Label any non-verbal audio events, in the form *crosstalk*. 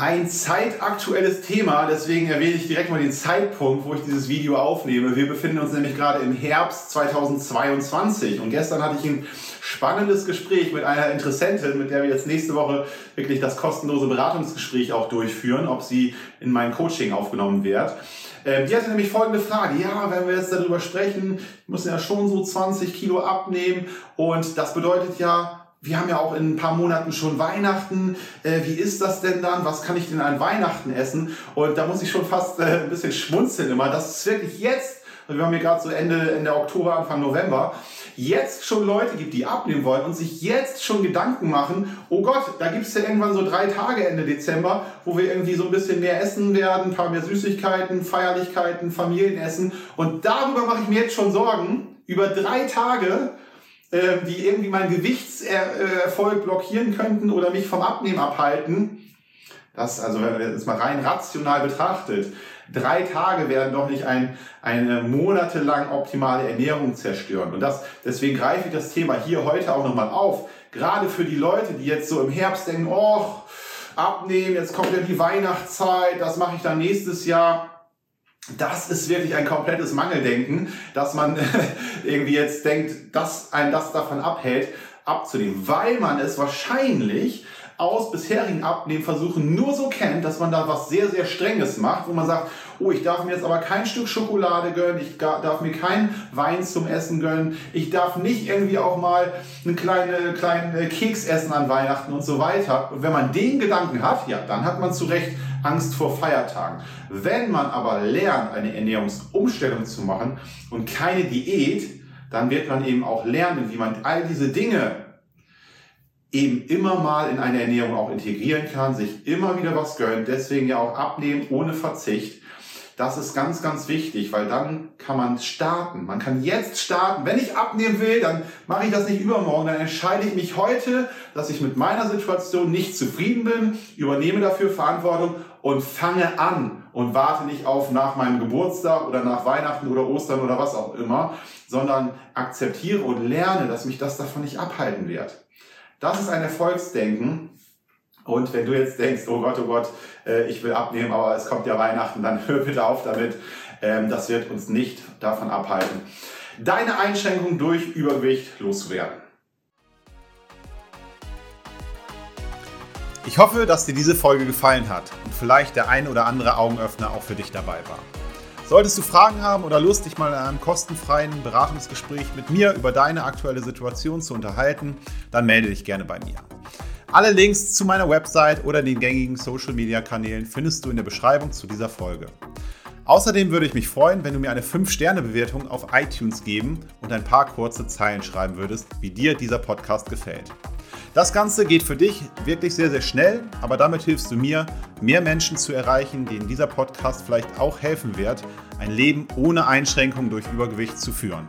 Ein zeitaktuelles Thema, deswegen erwähne ich direkt mal den Zeitpunkt, wo ich dieses Video aufnehme. Wir befinden uns nämlich gerade im Herbst 2022 und gestern hatte ich ein spannendes Gespräch mit einer Interessentin, mit der wir jetzt nächste Woche wirklich das kostenlose Beratungsgespräch auch durchführen, ob sie in mein Coaching aufgenommen wird. Ähm, die hatte nämlich folgende Frage. Ja, wenn wir jetzt darüber sprechen, müssen ja schon so 20 Kilo abnehmen und das bedeutet ja, wir haben ja auch in ein paar Monaten schon Weihnachten. Äh, wie ist das denn dann? Was kann ich denn an Weihnachten essen? Und da muss ich schon fast äh, ein bisschen schmunzeln immer. Das ist wirklich jetzt, wir haben hier gerade so Ende, Ende Oktober, Anfang November, jetzt schon Leute gibt, die abnehmen wollen und sich jetzt schon Gedanken machen, oh Gott, da gibt es ja irgendwann so drei Tage Ende Dezember, wo wir irgendwie so ein bisschen mehr essen werden, ein paar mehr Süßigkeiten, Feierlichkeiten, Familienessen. Und darüber mache ich mir jetzt schon Sorgen. Über drei Tage äh, die irgendwie meinen Gewichtserfolg blockieren könnten oder mich vom Abnehmen abhalten. Das, also wenn man das mal rein rational betrachtet, drei Tage werden doch nicht ein, eine monatelang optimale Ernährung zerstören. Und das, deswegen greife ich das Thema hier heute auch nochmal auf. Gerade für die Leute, die jetzt so im Herbst denken, oh, abnehmen, jetzt kommt ja die Weihnachtszeit, das mache ich dann nächstes Jahr das ist wirklich ein komplettes Mangeldenken, dass man *laughs* irgendwie jetzt denkt, dass ein das davon abhält, abzunehmen, weil man es wahrscheinlich aus bisherigen Abnehmversuchen nur so kennt, dass man da was sehr, sehr Strenges macht, wo man sagt, oh, ich darf mir jetzt aber kein Stück Schokolade gönnen, ich darf mir keinen Wein zum Essen gönnen, ich darf nicht irgendwie auch mal einen kleinen, kleinen Keks essen an Weihnachten und so weiter. Und wenn man den Gedanken hat, ja, dann hat man zu Recht Angst vor Feiertagen. Wenn man aber lernt, eine Ernährungsumstellung zu machen und keine Diät, dann wird man eben auch lernen, wie man all diese Dinge eben immer mal in eine Ernährung auch integrieren kann, sich immer wieder was gönnt, deswegen ja auch abnehmen ohne Verzicht. Das ist ganz, ganz wichtig, weil dann kann man starten. Man kann jetzt starten. Wenn ich abnehmen will, dann mache ich das nicht übermorgen. Dann entscheide ich mich heute, dass ich mit meiner Situation nicht zufrieden bin, übernehme dafür Verantwortung und fange an und warte nicht auf nach meinem Geburtstag oder nach Weihnachten oder Ostern oder was auch immer, sondern akzeptiere und lerne, dass mich das davon nicht abhalten wird. Das ist ein Erfolgsdenken. Und wenn du jetzt denkst, oh Gott, oh Gott, äh, ich will abnehmen, aber es kommt ja Weihnachten, dann *laughs* hör bitte auf damit. Ähm, das wird uns nicht davon abhalten, deine Einschränkung durch Übergewicht loszuwerden. Ich hoffe, dass dir diese Folge gefallen hat und vielleicht der ein oder andere Augenöffner auch für dich dabei war. Solltest du Fragen haben oder Lust, dich mal in einem kostenfreien Beratungsgespräch mit mir über deine aktuelle Situation zu unterhalten, dann melde dich gerne bei mir. Alle Links zu meiner Website oder den gängigen Social Media Kanälen findest du in der Beschreibung zu dieser Folge. Außerdem würde ich mich freuen, wenn du mir eine 5-Sterne-Bewertung auf iTunes geben und ein paar kurze Zeilen schreiben würdest, wie dir dieser Podcast gefällt. Das Ganze geht für dich wirklich sehr, sehr schnell, aber damit hilfst du mir, mehr Menschen zu erreichen, denen dieser Podcast vielleicht auch helfen wird, ein Leben ohne Einschränkung durch Übergewicht zu führen.